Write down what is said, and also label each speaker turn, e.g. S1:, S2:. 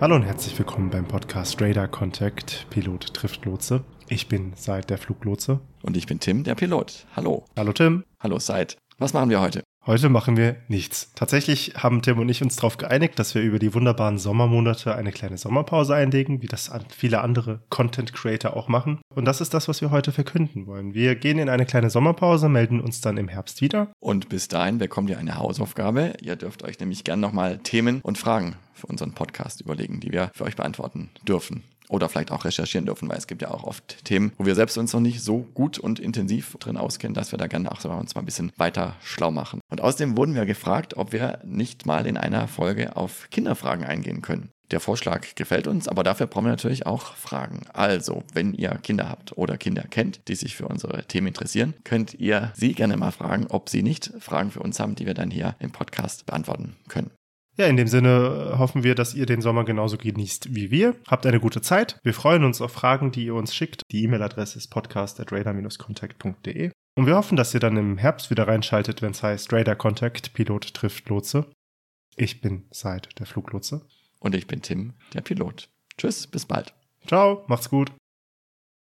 S1: Hallo und herzlich willkommen beim Podcast Radar Contact Pilot trifft Lotse. Ich bin Seid der Fluglotse.
S2: Und ich bin Tim, der Pilot. Hallo.
S1: Hallo Tim.
S2: Hallo Seid. Was machen wir heute?
S1: Heute machen wir nichts. Tatsächlich haben Tim und ich uns darauf geeinigt, dass wir über die wunderbaren Sommermonate eine kleine Sommerpause einlegen, wie das viele andere Content Creator auch machen. Und das ist das, was wir heute verkünden wollen. Wir gehen in eine kleine Sommerpause, melden uns dann im Herbst wieder.
S2: Und bis dahin bekommt ihr eine Hausaufgabe. Ihr dürft euch nämlich gern nochmal Themen und Fragen für unseren Podcast überlegen, die wir für euch beantworten dürfen oder vielleicht auch recherchieren dürfen, weil es gibt ja auch oft Themen, wo wir selbst uns noch nicht so gut und intensiv drin auskennen, dass wir da gerne auch uns mal ein bisschen weiter schlau machen. Und außerdem wurden wir gefragt, ob wir nicht mal in einer Folge auf Kinderfragen eingehen können. Der Vorschlag gefällt uns, aber dafür brauchen wir natürlich auch Fragen. Also, wenn ihr Kinder habt oder Kinder kennt, die sich für unsere Themen interessieren, könnt ihr sie gerne mal fragen, ob sie nicht Fragen für uns haben, die wir dann hier im Podcast beantworten können.
S1: Ja, in dem Sinne hoffen wir, dass ihr den Sommer genauso genießt wie wir. Habt eine gute Zeit. Wir freuen uns auf Fragen, die ihr uns schickt. Die E-Mail-Adresse ist podcast.radar-contact.de. Und wir hoffen, dass ihr dann im Herbst wieder reinschaltet, wenn es heißt Radar Contact, Pilot trifft Lotse. Ich bin Seid, der Fluglotse.
S2: Und ich bin Tim, der Pilot. Tschüss, bis bald.
S1: Ciao, macht's gut.